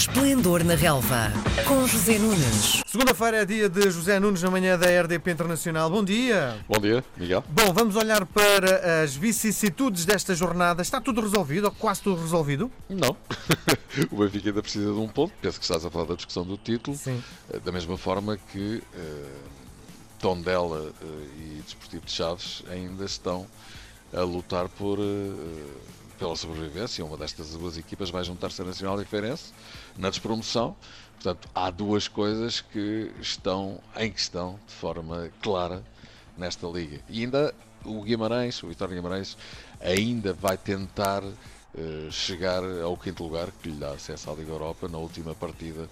Esplendor na Relva, com José Nunes. Segunda-feira é dia de José Nunes na manhã da RDP Internacional. Bom dia. Bom dia, Miguel. Bom, vamos olhar para as vicissitudes desta jornada. Está tudo resolvido, ou quase tudo resolvido? Não. o Benfica ainda precisa de um ponto. Penso que estás a falar da discussão do título. Sim. Eh, Da mesma forma que uh, Tondela uh, e Desportivo de Chaves ainda estão a lutar por, uh, pela sobrevivência. Uma destas duas equipas vai juntar-se a Nacional e Feirense na despromoção. Portanto, há duas coisas que estão em questão de forma clara nesta liga. E ainda o Guimarães, o Vitória Guimarães, ainda vai tentar eh, chegar ao quinto lugar, que lhe dá acesso à Liga Europa na última partida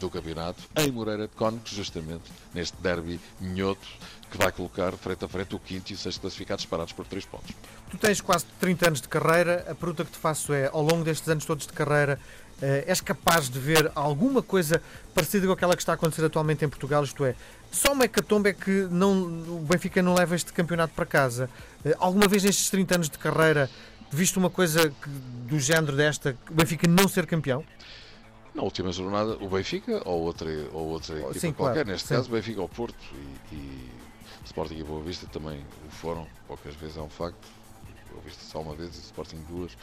do campeonato, em Moreira de Cónicos, justamente neste derby minhoto, que vai colocar frente a frente o quinto e o sexto classificados separados por três pontos. Tu tens quase 30 anos de carreira. A pergunta que te faço é: ao longo destes anos todos de carreira, eh, és capaz de ver alguma coisa parecida com aquela que está a acontecer atualmente em Portugal? Isto é, só uma hecatombe é que não, o Benfica não leva este campeonato para casa. Eh, alguma vez nestes 30 anos de carreira viste uma coisa que- do género desta, o Benfica não ser campeão? Na última jornada, o Benfica ou outra, ou outra equipa sim, qualquer, claro, neste sim. caso, o Benfica ou Porto e, e Sporting e Boa Vista também o foram, poucas vezes é um facto. Boa Vista só uma vez e Sporting duas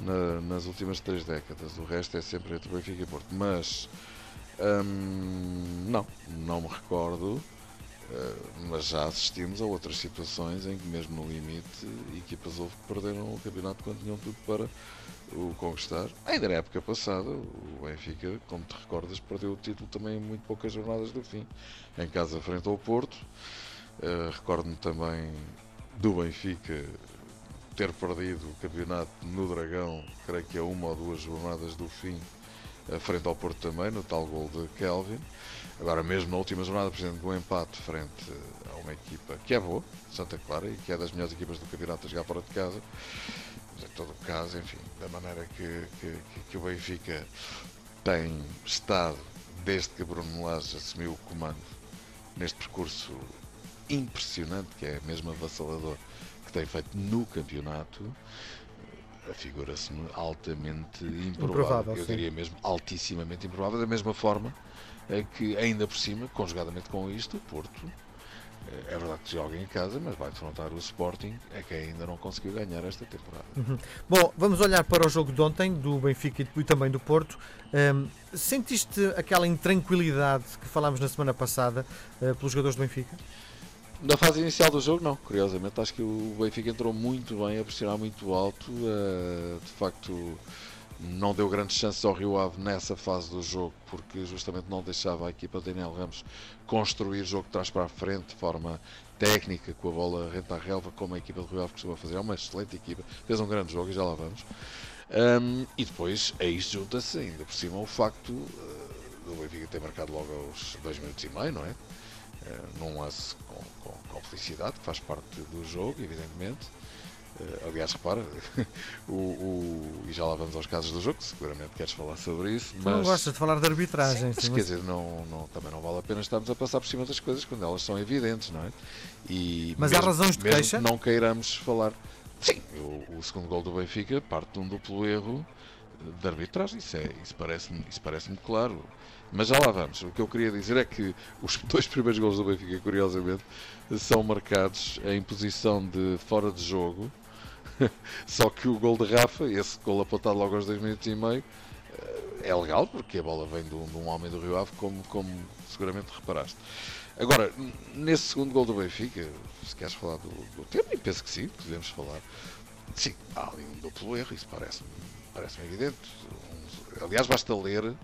na- nas últimas três décadas. O resto é sempre entre Benfica e Porto. Mas hum, não, não me recordo. Eh, mas já assistimos a outras situações em que, mesmo no limite, equipas houve que perderam o campeonato quando tinham tudo para o conquistar. Ainda na época passada, o Benfica, como te recordas, perdeu o título também em muito poucas jornadas do fim, em casa frente ao Porto. Eh, Recordo-me também do Benfica ter perdido o campeonato no Dragão, creio que a uma ou duas jornadas do fim, frente ao Porto também, no tal gol de Kelvin. Agora, mesmo na última jornada, exemplo, um empate frente a uma equipa que é boa, Santa Clara, e que é das melhores equipas do campeonato a jogar fora de casa. Mas, em todo o caso, enfim, da maneira que, que, que- que o Benfica tem estado desde que Bruno Lage assumiu o comando neste percurso impressionante, que é mesmo avassalador, que tem feito no campeonato, afigura-se-me altamente improvável. Improvável, Eu sim. diria mesmo altissimamente improvável, da mesma forma eh, que, ainda por cima, conjugadamente com isto, o Porto. eh, É verdade que joga em casa, mas vai defrontar o Sporting, é que ainda não conseguiu ganhar esta temporada. Bom, vamos olhar para o jogo de ontem, do Benfica e também do Porto. Hum, sentiste aquela intranquilidade que falámos na semana passada eh, pelos jogadores do Benfica? Na fase inicial do jogo, não. Curiosamente, acho que o Benfica entrou muito bem, a pressionar muito alto. eh, de facto, não deu grandes chances ao Rio Ave nessa fase do jogo, porque justamente não deixava a equipa de Daniel Ramos construir jogo de trás para a frente de forma técnica, com a bola rente à relva, como a equipa do Rio Ave costuma fazer. É uma excelente equipa, fez um grande jogo e já lá vamos. Ahm, e depois a isto junta-se ainda por cima o facto eh, do Benfica ter marcado logo aos dois minutos e meio, não é? Eh, num lance com, com, com felicidade, que faz parte do jogo, evidentemente. Eh, aliás, repara, o, o- e já lá vamos aos casos do jogo, seguramente queres falar sobre isso, Tu não mas, gostas de falar de arbitragem, mas sim, quer mas- dizer, não, não- também não vale a pena estarmos a passar por cima das coisas quando elas são evidentes, não é? E Mas há mesmo- razões de queixa? que não queiramos falar. Sim, o, o segundo gol do Benfica parte de um duplo erro de arbitragem, isso, é, isso parece-me parece claro. Mas já lá vamos. O que eu queria dizer é que os dois primeiros gols do Benfica, curiosamente, são marcados em posição de fora de jogo. Só que o gol de Rafa, esse gol apontado logo aos 2 minutos e meio, eh, é legal, porque a bola vem de um, de um homem do Rio Ave, como, como seguramente reparaste. Agora, nesse segundo gol do Benfica, se queres falar do, do tema, e penso que sim, podemos falar. Sim, há ali um duplo erro, isso parece-me parece evidente. Aliás, basta ler,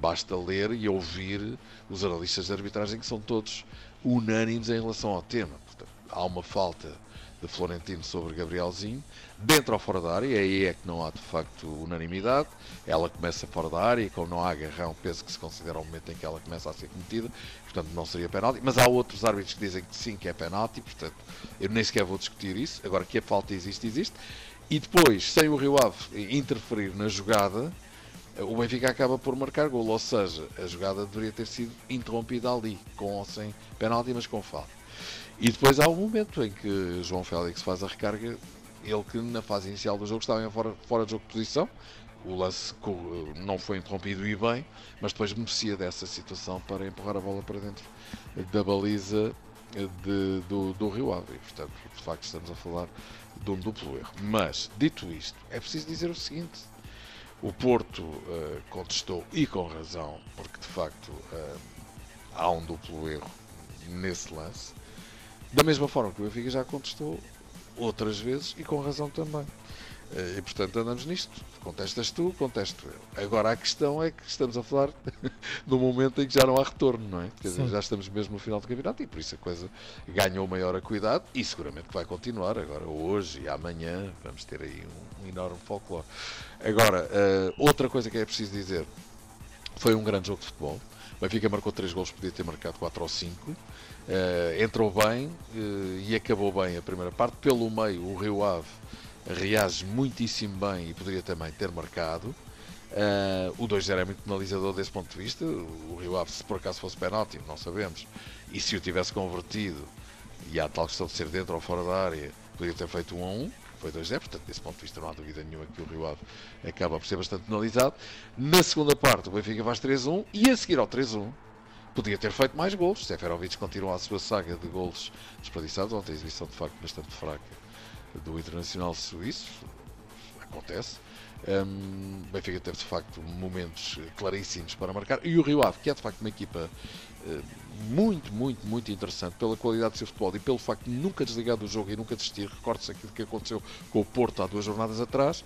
basta ler e ouvir os analistas de arbitragem que são todos unânimes em relação ao tema. Portanto, há uma falta de Florentino sobre Gabrielzinho, dentro ou fora da área, aí é que não há de facto unanimidade. Ela começa fora da área e como não há agarrão, penso que se considera o momento em que ela começa a ser cometida, portanto não seria penalti. Mas há outros árbitros que dizem que sim, que é penalti, portanto eu nem sequer vou discutir isso. Agora que a falta existe, existe. E depois, sem o Rio Ave interferir na jogada, o Benfica acaba por marcar gol, ou seja, a jogada deveria ter sido interrompida ali, com ou sem penalti, mas com falta. E depois há um momento em que João Félix faz a recarga, ele que na fase inicial do jogo estava fora, fora de jogo de posição, o lance não foi interrompido e bem, mas depois beneficia dessa situação para empurrar a bola para dentro da baliza de, do, do Rio Ave. Portanto, de facto, estamos a falar de um duplo erro. Mas, dito isto, é preciso dizer o seguinte: o Porto uh, contestou e com razão, porque de facto uh, há um duplo erro nesse lance. Da mesma forma que o Benfica já contestou outras vezes e com razão também. Eh, e portanto andamos nisto. Contestas tu, contesto eu. Agora a questão é que estamos a falar no momento em que já não há retorno, não é? Quer dizer, já estamos mesmo no final do campeonato e por isso a coisa ganhou maior acuidade e seguramente vai continuar. Agora, hoje e amanhã, vamos ter aí um, um enorme folclore. Agora, uh, outra coisa que é preciso dizer: foi um grande jogo de futebol. O Benfica marcou 3 gols, podia ter marcado 4 ou 5. Uh, eh, entrou bem uh, e acabou bem a primeira parte. Pelo meio, o Rio Ave reage muitíssimo bem e poderia também ter marcado. Uh, o 2-0 é muito penalizador desse ponto de vista. O Rio Ave, se por acaso fosse penalti, não sabemos. E se o tivesse convertido, e há tal questão de ser dentro ou fora da área, poderia ter feito 1 a 1. Foi 2-0, portanto, desse ponto de vista, não há dúvida nenhuma que o Rio Ave acaba por ser bastante penalizado. Na segunda parte, o Benfica faz 3-1 e a seguir ao 3-1 podia ter feito mais gols. Seferovic continua a sua saga de gols desperdiçados. Ontem a exibição de facto bastante fraca do Internacional Suíço, acontece. Um, Benfica teve de facto momentos claríssimos para marcar e o Rio Ave, que é de facto uma equipa uh, muito, muito, muito interessante pela qualidade do seu futebol e pelo facto de nunca desligar do jogo e nunca desistir. Recorde-se aquilo que aconteceu com o Porto há duas jornadas atrás.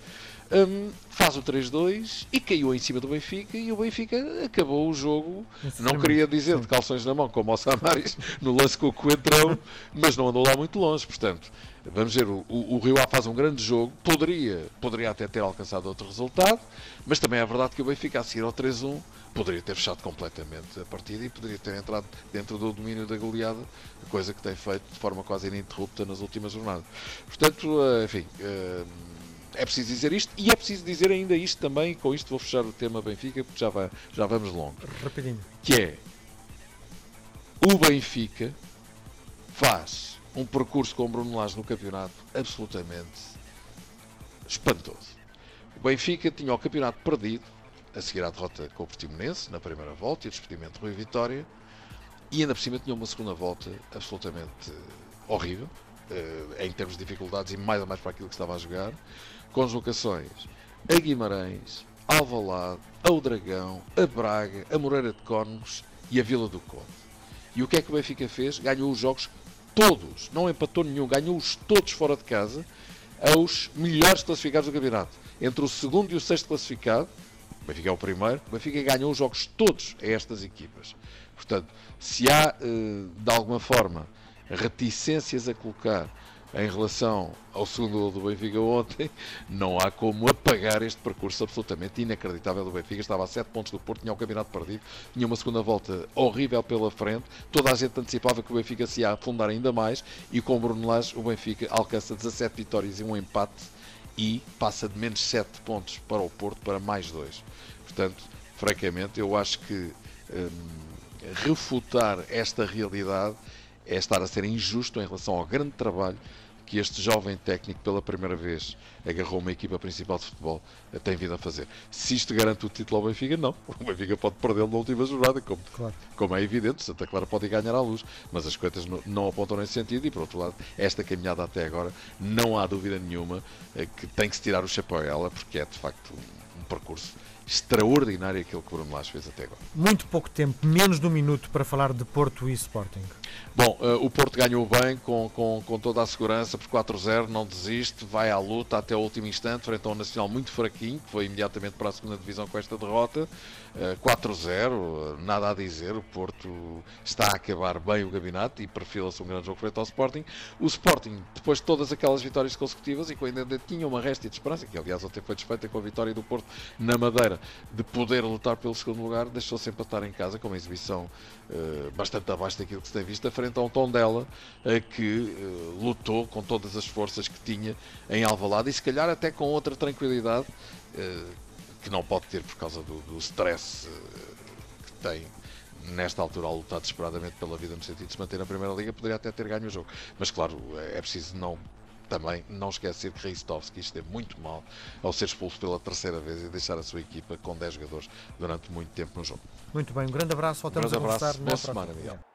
Um, faz o 3-2 e caiu em cima do Benfica e o Benfica acabou o jogo. Não queria dizer de calções na mão, como o Samaris no lance com o Coentrão, mas não andou lá muito longe. Portanto, Vamos ver, o, o, Rio Ave faz um grande jogo, poderia, poderia até ter alcançado outro resultado, mas também é verdade que o Benfica a seguir ao 3-1 poderia ter fechado completamente a partida e poderia ter entrado dentro do domínio da goleada, coisa que tem feito de forma quase ininterrupta nas últimas jornadas. Portanto, eh, enfim, eh, é preciso dizer isto e é preciso dizer ainda isto também, com isto vou fechar o tema Benfica, porque já, vai, já vamos longo. Rapidinho. Que é, o Benfica faz um percurso com o Bruno Lage no campeonato absolutamente espantoso. O Benfica tinha o campeonato perdido, a seguir à derrota com o Portimonense, na primeira volta, e o despedimento de Rui Vitória, e ainda por cima tinha uma segunda volta absolutamente horrível, eh, em termos de dificuldades e mais ou mais para aquilo que estava a jogar, com deslocações a Guimarães, Alvalade, ao Dragão, a Braga, a Moreira de Cónegos e a Vila do Conde. E o que é que o Benfica fez? Ganhou os jogos todos, não empatou nenhum, ganhou-os todos fora de casa aos melhores classificados do campeonato. Entre o segundo e o sexto classificado, o Benfica é o primeiro, o Benfica ganhou os jogos todos a estas equipas. Portanto, se há, eh, de alguma forma, reticências a colocar em relação ao segundo gol do Benfica ontem, não há como apagar este percurso absolutamente inacreditável do Benfica. Estava a 7 pontos do Porto, tinha o campeonato perdido, tinha uma segunda volta horrível pela frente. Toda a gente antecipava que o Benfica se ia afundar ainda mais e com o Bruno Lage o Benfica alcança 17 vitórias e um empate e passa de menos 7 pontos para o Porto para mais 2. Portanto, francamente, eu acho que hum, refutar esta realidade é estar a ser injusto em relação ao grande trabalho que este jovem técnico, pela primeira vez, agarrou uma equipa principal de futebol, eh, tem vindo a fazer. Se isto garante o título ao Benfica, não. O Benfica pode perdê-lo na última jornada, como, claro. como é evidente. Santa Clara pode ganhar à luz, mas as coisas não, não apontam nesse sentido. E, por outro lado, esta caminhada até agora, não há dúvida nenhuma eh, que tem que se tirar o chapéu a ela, porque é de facto um, um percurso extraordinário aquilo que o Bruno Lage fez até agora. Muito pouco tempo, menos de um minuto para falar de Porto e Sporting. Bom, uh, o Porto ganhou bem, com, com, com toda a segurança, por 4-0, não desiste, vai à luta até o último instante, frente a um Nacional muito fraquinho, que foi imediatamente para a segunda divisão com esta derrota. Uh, 4-0, nada a dizer, o Porto está a acabar bem o campeonato e perfila-se um grande jogo frente ao Sporting. O Sporting, depois de todas aquelas vitórias consecutivas e quando ainda tinha uma resta de esperança, que aliás ontem foi desfeita com a vitória do Porto na Madeira, de poder lutar pelo segundo lugar, deixou-se empatar em casa com uma exibição uh, bastante abaixo daquilo que se tem visto da frente a um Tondela eh, que eh, lutou com todas as forças que tinha em Alvalade e se calhar até com outra tranquilidade eh, que não pode ter por causa do, do stress que tem nesta altura ao lutar desesperadamente pela vida no sentido de se manter na Primeira Liga, poderia até ter ganho o jogo. Mas claro, é preciso não também não esquecer que Reistovski esteve é muito mal ao ser expulso pela terceira vez e deixar a sua equipa com 10 jogadores durante muito tempo no jogo. Muito bem, um grande abraço, voltamos um grande abraço, a conversar semana, Miguel.